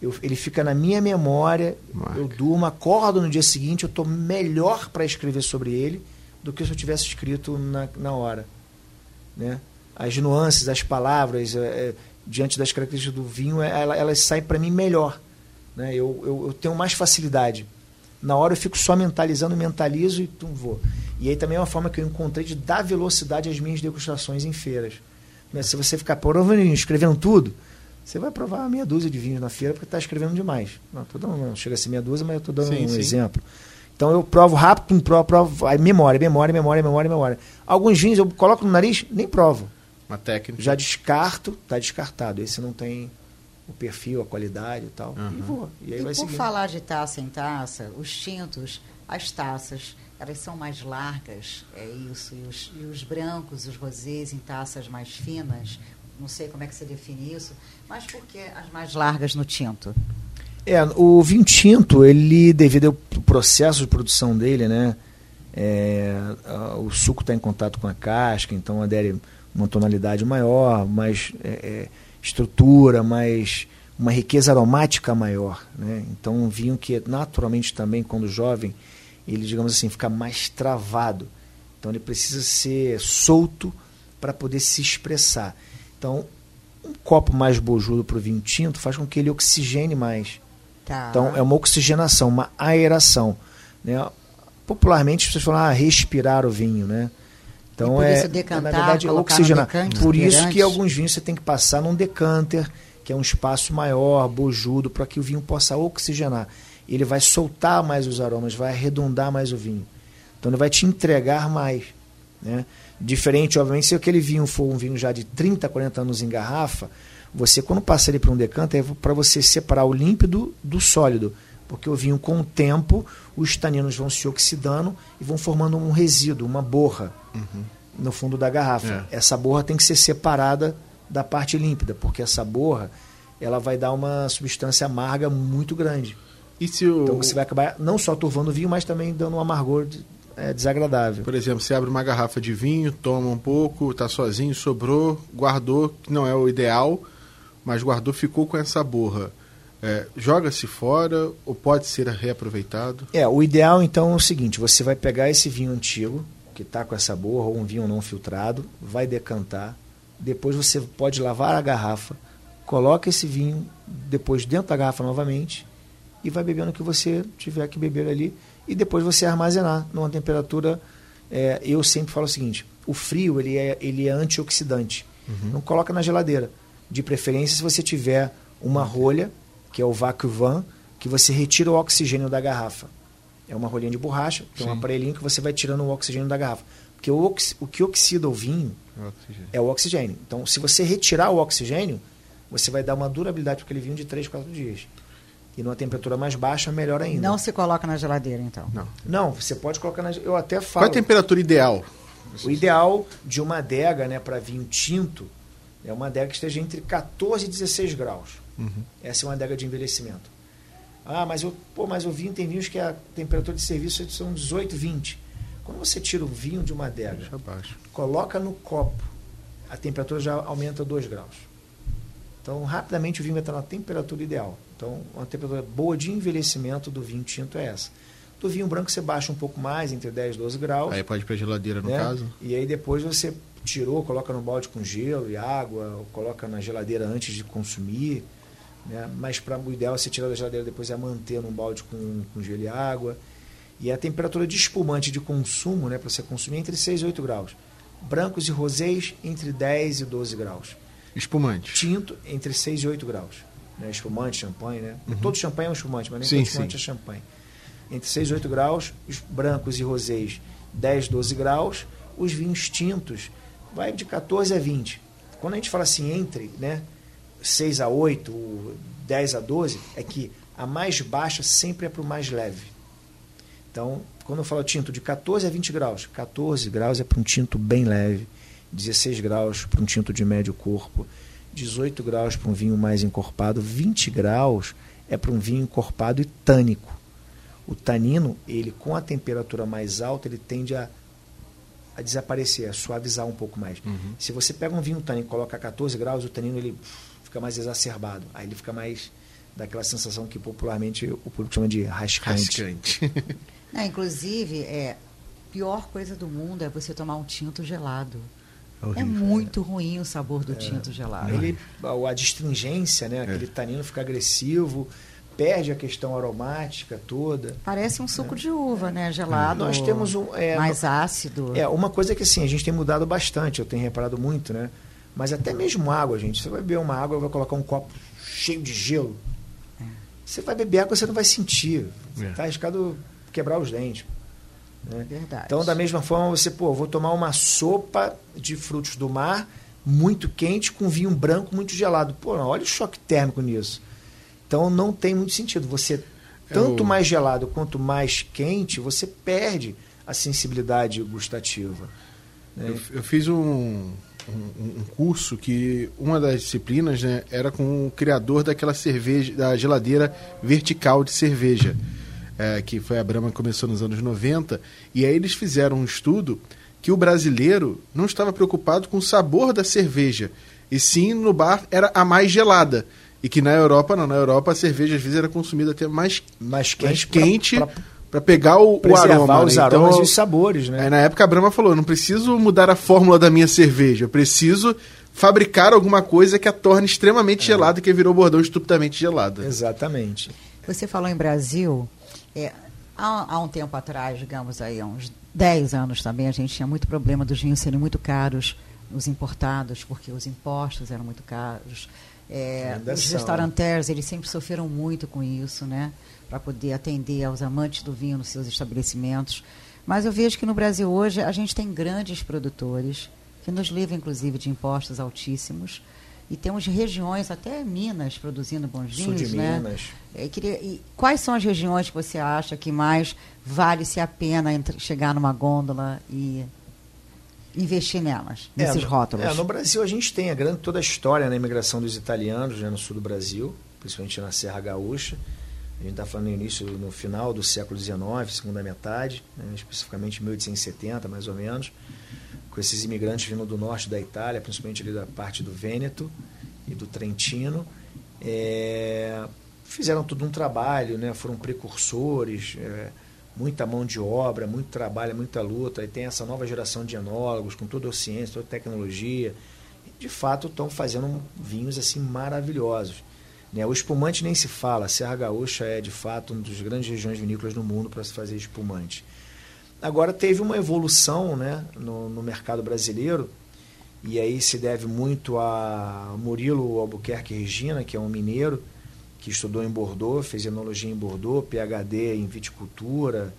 Eu, ele fica na minha memória, Marca. eu durmo, acordo no dia seguinte, eu estou melhor para escrever sobre ele do que se eu tivesse escrito na, na hora né? As nuances, as palavras, é, é diante das características do vinho, é, ela, elas saem para mim melhor. Né? Eu, eu, eu, tenho mais facilidade. Na hora eu fico só mentalizando, mentalizo e tum, vou. E aí também é uma forma que eu encontrei de dar velocidade às minhas degustações em feiras. Né? Se você ficar provando, escrevendo tudo, você vai provar meia dúzia de vinhos na feira porque está escrevendo demais. Não, tô dando, não chega a ser meia dúzia, mas eu estou dando sim, um sim. exemplo. Então eu provo rápido, provo, provo aí memória, memória, memória, memória, memória. Alguns vinhos eu coloco no nariz, nem provo. Uma técnica. Já descarto, está descartado. Esse não tem o perfil, a qualidade e tal. Uhum. E vou. E aí e vai por falar de taça em taça, os tintos, as taças, elas são mais largas, é isso. E os, e os brancos, os rosés em taças mais finas, não sei como é que você define isso, mas por que as mais largas no tinto? É, o vinho tinto, ele, devido ao processo de produção dele, né? É, o suco está em contato com a casca, então adere uma tonalidade maior, mais é, é, estrutura, mais uma riqueza aromática maior. Né? Então um vinho que naturalmente também, quando jovem, ele, digamos assim, fica mais travado. Então ele precisa ser solto para poder se expressar. Então, um copo mais bojudo para o vinho tinto faz com que ele oxigene mais. Tá. Então, é uma oxigenação, uma aeração. Né? Popularmente, as pessoas falam, ah, respirar o vinho, né? Então, é, isso decantar, na verdade, oxigenar. por isso que alguns vinhos você tem que passar num decanter, que é um espaço maior, bojudo, para que o vinho possa oxigenar. Ele vai soltar mais os aromas, vai arredondar mais o vinho. Então, ele vai te entregar mais. Né? Diferente, obviamente, se aquele vinho for um vinho já de 30, 40 anos em garrafa, você, quando passa ele para um decanter, é para você separar o límpido do sólido. Porque o vinho, com o tempo, os taninos vão se oxidando e vão formando um resíduo, uma borra, uhum. no fundo da garrafa. É. Essa borra tem que ser separada da parte límpida, porque essa borra ela vai dar uma substância amarga muito grande. O... Então você vai acabar não só turvando o vinho, mas também dando um amargor é, desagradável. Por exemplo, você abre uma garrafa de vinho, toma um pouco, está sozinho, sobrou, guardou, que não é o ideal mas guardou, ficou com essa borra. É, Joga-se fora ou pode ser reaproveitado? É, o ideal então é o seguinte: você vai pegar esse vinho antigo, que está com essa borra, ou um vinho não filtrado, vai decantar, depois você pode lavar a garrafa, coloca esse vinho depois dentro da garrafa novamente e vai bebendo o que você tiver que beber ali e depois você armazenar numa temperatura. É, eu sempre falo o seguinte: o frio ele é, ele é antioxidante. Uhum. Não coloca na geladeira de preferência se você tiver uma rolha, que é o vacuum que você retira o oxigênio da garrafa. É uma rolhinha de borracha, tem um aparelhinho que você vai tirando o oxigênio da garrafa. Porque o, ox, o que oxida o vinho o é o oxigênio. Então, se você retirar o oxigênio, você vai dar uma durabilidade para aquele vinho de 3, 4 dias. E numa temperatura mais baixa, melhor ainda. Não se coloca na geladeira, então? Não. Não, você pode colocar na Eu até falo. Qual é a temperatura ideal? O ideal de uma adega né, para vinho tinto é uma adega que esteja entre 14 e 16 graus. Uhum. Essa é uma adega de envelhecimento. Ah, mas, eu, pô, mas o vinho tem vinhos que a temperatura de serviço são 18, 20. Quando você tira o vinho de uma adega, coloca no copo, a temperatura já aumenta 2 graus. Então, rapidamente o vinho vai estar na temperatura ideal. Então, uma temperatura boa de envelhecimento do vinho tinto é essa. Do vinho branco você baixa um pouco mais, entre 10 e 12 graus. Aí pode ir pra geladeira, no né? caso. E aí depois você tirou, coloca no balde com gelo e água, ou coloca na geladeira antes de consumir. Né? Mas para o ideal é você tirar da geladeira depois é manter num balde com, com gelo e água. E a temperatura de espumante de consumo, né, para você consumir, é entre 6 e 8 graus. Brancos e rosés entre 10 e 12 graus. Espumante. Tinto entre 6 e 8 graus. Né? Espumante, champanhe, né? Todo champanhe é um espumante, mas nem Sim, todo espumante sim. é champanhe. Entre 6 e 8 graus, os brancos e rosés 10, 12 graus, os vinhos tintos vai de 14 a 20. Quando a gente fala assim entre, né, 6 a 8, 10 a 12, é que a mais baixa sempre é para o mais leve. Então, quando eu falo tinto de 14 a 20 graus, 14 graus é para um tinto bem leve, 16 graus para um tinto de médio corpo, 18 graus para um vinho mais encorpado, 20 graus é para um vinho encorpado e tânico. O tanino, ele com a temperatura mais alta, ele tende a, a desaparecer, a suavizar um pouco mais. Uhum. Se você pega um vinho tânico e coloca a 14 graus, o tanino ele fica mais exacerbado. Aí ele fica mais daquela sensação que popularmente o público chama de rascante. Rascante. Não, inclusive, é, pior coisa do mundo é você tomar um tinto gelado. É Horrível. muito ruim o sabor do tinto gelado. Ele, a, a distringência, né, aquele tanino fica agressivo, perde a questão aromática toda. Parece um suco de uva, né? Gelado. Nós temos um- é, mais ácido. É, uma coisa que assim, a gente tem mudado bastante, eu tenho reparado muito, né? Mas até mesmo água, gente. Você vai beber uma água, vai colocar um copo cheio de gelo. Você vai beber água, você não vai sentir. Você É. está arriscado quebrar os dentes. né? Verdade. Então, da mesma forma, você, pô, vou tomar uma sopa de frutos do mar muito quente com vinho branco muito gelado. Pô, olha o choque térmico nisso. Então, não tem muito sentido. Você, tanto mais gelado quanto mais quente, você perde a sensibilidade gustativa. né? Eu, eu fiz um, um, um curso que uma das disciplinas né, era com o criador daquela cerveja, da geladeira vertical de cerveja, é, que foi a Brahma que começou nos anos 90. E aí eles fizeram um estudo que o brasileiro não estava preocupado com o sabor da cerveja, e sim no bar era a mais gelada. E que na Europa, não, na Europa a cerveja às vezes era consumida até mais, Mais quente, mais quente pra- para pegar o, o aroma. os né? aromas Então, e os sabores, né? Aí, na época a Brahma falou: não preciso mudar a fórmula da minha cerveja, eu preciso fabricar alguma coisa que a torne extremamente gelada, que virou bordão estupidamente gelada. Exatamente. Você falou em Brasil. é, há, há um tempo atrás, digamos aí, há uns 10 anos também, a gente tinha muito problema dos vinhos serem muito caros, os importados, porque os impostos eram muito caros. É, os restaurantes, eles sempre sofreram muito com isso, né? Para poder atender aos amantes do vinho nos seus estabelecimentos. Mas eu vejo que no Brasil hoje a gente tem grandes produtores que nos livram, inclusive, de impostos altíssimos. E temos regiões, até Minas, produzindo bons Sul vinhos, de né? Minas. Eu queria- e quais são as regiões que você acha que mais vale-se a pena entre- chegar numa gôndola e investir nelas, nesses É, rótulos? É, no Brasil a gente tem a grande toda a história na imigração dos italianos né, no sul do Brasil, principalmente na Serra Gaúcha. A gente está falando no início, no final do século XIX, segunda metade, né, especificamente 1870, mais ou menos, com esses imigrantes vindo do norte da Itália, principalmente ali da parte do Vêneto e do Trentino. É, fizeram todo um trabalho, né, foram precursores, é, muita mão de obra, muito trabalho, muita luta. E tem essa nova geração de enólogos com toda a ciência, toda a tecnologia. De fato, estão fazendo vinhos assim maravilhosos. Né? O espumante nem se fala. A Serra Gaúcha é, de fato, uma das grandes regiões vinícolas do mundo para se fazer espumante. Agora, teve uma evolução né, no, no mercado brasileiro, e aí se deve muito a Murilo Albuquerque Regina, que é um mineiro, que estudou em Bordeaux, fez enologia em Bordeaux, PhD em viticultura,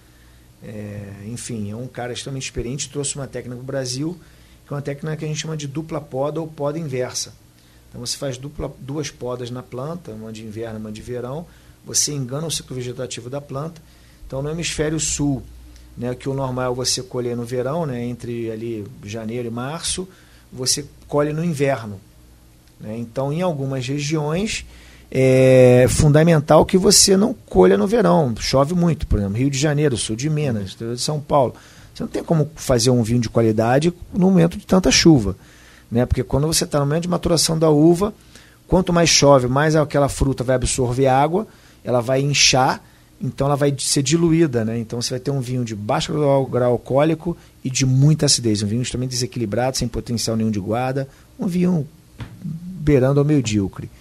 é, enfim, é um cara extremamente experiente, trouxe uma técnica para o Brasil, que é uma técnica que a gente chama de dupla poda ou poda inversa. Então você faz dupla, duas podas na planta, uma de inverno e uma de verão, você engana o ciclo vegetativo da planta. Então no hemisfério sul né, que o normal é você colher no verão, né, entre ali janeiro e março, você colhe no inverno. Né? Então, em algumas regiões, é fundamental que você não colha no verão. Chove muito, por exemplo, Rio de Janeiro, sul de Minas, interior de São Paulo. Você não tem como fazer um vinho de qualidade no momento de tanta chuva. Né? Porque quando você está no momento de maturação da uva, quanto mais chove, mais aquela fruta vai absorver água, ela vai inchar, então ela vai ser diluída. Né? Então você vai ter um vinho de baixo grau, alcoólico e de muita acidez. Um vinho extremamente desequilibrado, sem potencial nenhum de guarda. Um vinho beirando ao medíocre.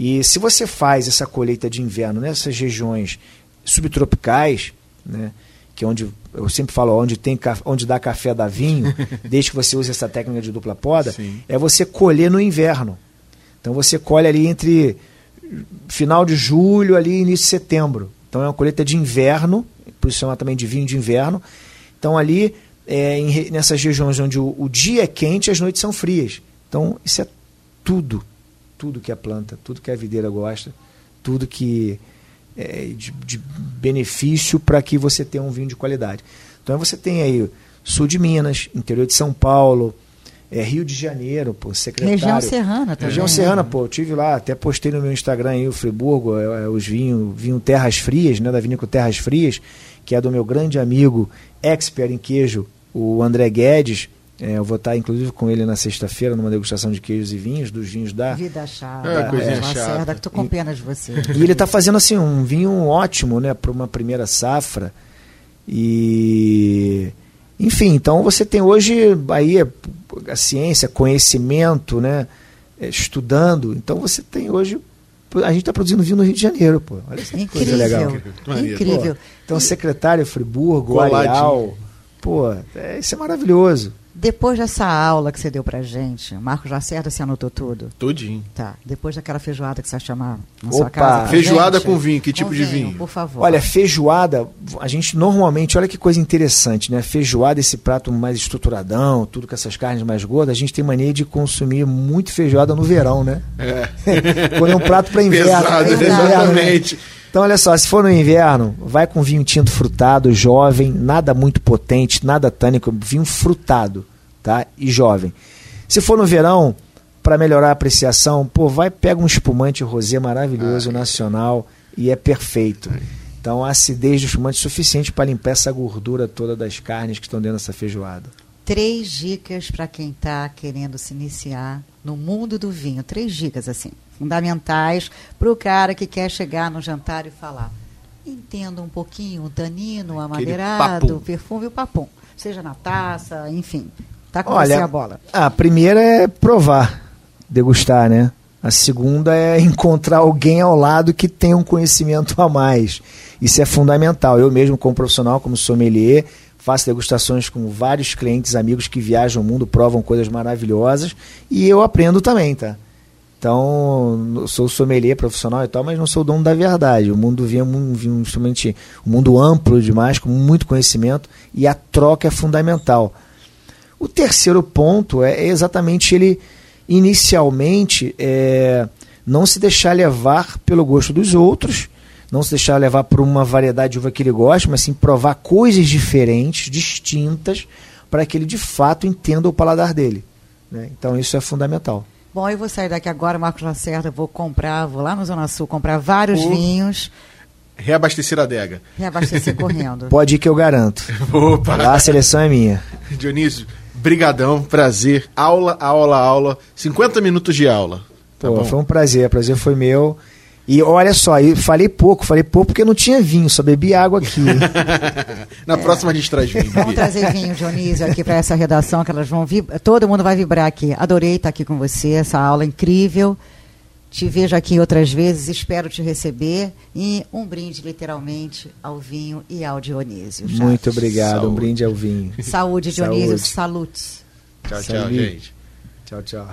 E se você faz essa colheita de inverno nessas regiões subtropicais, né, que é onde eu sempre falo, onde tem onde dá café dá vinho, desde que você use essa técnica de dupla poda, Sim. é você colher no inverno. Então você colhe ali entre final de julho ali início de setembro. Então é uma colheita de inverno, por isso chama também de vinho de inverno. Então ali é, em, nessas regiões onde o, o dia é quente, as noites são frias. Então isso é tudo tudo que a planta, tudo que a videira gosta, tudo que é de, de benefício para que você tenha um vinho de qualidade. Então você tem aí sul de Minas, interior de São Paulo, é, Rio de Janeiro, pô, secretário. Região Serrana também. Região Serrana, pô, eu tive lá, até postei no meu Instagram aí o Friburgo, é, é, os vinhos, vinho Terras Frias, né, da vinícola Terras Frias, que é do meu grande amigo, expert em queijo, o André Guedes, é, eu vou estar, inclusive, com ele na sexta-feira, numa degustação de queijos e vinhos, dos vinhos da... Vida chata. É, coisinha é, chata. que tô com pena de você. E ele está fazendo, assim, um vinho ótimo, né, para uma primeira safra. E... Enfim, então você tem hoje aí a ciência, conhecimento, né, estudando. Então você tem hoje a gente está produzindo vinho no Rio de Janeiro, pô. Olha essa Incrível. coisa legal. Incrível. Pô, então, secretário Friburgo, Areal. Pô, é, isso é maravilhoso. Depois dessa aula que você deu pra gente, Marcos Lacerda, você anotou tudo? Tudinho. Tá. Depois daquela feijoada que você vai chamar na Opa. sua casa. Feijoada gente, com vinho, que tipo de vinho? Por favor. Olha, feijoada, a gente normalmente, olha que coisa interessante, né? Feijoada, esse prato mais estruturadão, tudo com essas carnes mais gordas, a gente tem mania de consumir muito feijoada no verão, né? É. Quando é um prato para inverno. Pesado, é exatamente. Né? Então, olha só, se for no inverno, vai com vinho tinto frutado, jovem, nada muito potente, nada tânico, vinho frutado, tá? E jovem. Se for no verão, para melhorar a apreciação, pô, vai pega um espumante rosé maravilhoso, nacional, e é perfeito. Então, a acidez do espumante é suficiente para limpar essa gordura toda das carnes que estão dentro dessa feijoada. Três dicas para quem está querendo se iniciar no mundo do vinho. Três dicas, assim fundamentais para o cara que quer chegar no jantar e falar. Entenda um pouquinho o tanino, o amadeirado, o perfume e o papum. Seja na taça, enfim. Tá com Olha, você a bola. A primeira é provar, degustar, né? A segunda é encontrar alguém ao lado que tenha um conhecimento a mais. Isso é fundamental. Eu mesmo, como profissional, como sommelier, faço degustações com vários clientes, amigos que viajam o mundo, provam coisas maravilhosas e eu aprendo também, tá? Então, sou sommelier profissional e tal, mas não sou dono da verdade. O mundo vinha vinha instrumento, um mundo amplo demais, com muito conhecimento, e a troca é fundamental. O terceiro ponto é exatamente ele, inicialmente, é, não se deixar levar pelo gosto dos outros, não se deixar levar por uma variedade de uva que ele gosta, mas sim provar coisas diferentes, distintas, para que ele de fato entenda o paladar dele. Né? Então, isso é fundamental. Bom, eu vou sair daqui agora, Marcos Lacerda, vou comprar, vou lá no Zona Sul comprar vários o... vinhos. Reabastecer a adega. Reabastecer correndo. Pode ir que eu garanto. Opa! Lá a seleção é minha. Dionísio, brigadão, prazer. Aula, aula, aula. 50 minutos de aula. Tá Pô, foi um prazer, o prazer foi meu. E olha só, eu falei pouco, falei pouco porque não tinha vinho, só bebi água aqui. Na é. próxima a gente traz vinho. Vamos trazer vinho, Dionísio, aqui para essa redação, que elas vão vibrar. Todo mundo vai vibrar aqui. Adorei estar aqui com você, essa aula incrível. Te vejo aqui outras vezes, espero te receber. E um brinde, literalmente, ao vinho e ao Dionísio. Chaves. Muito obrigado, Saúde. um brinde ao vinho. Saúde, Dionísio, salute. Tchau, tchau, gente. Tchau, tchau.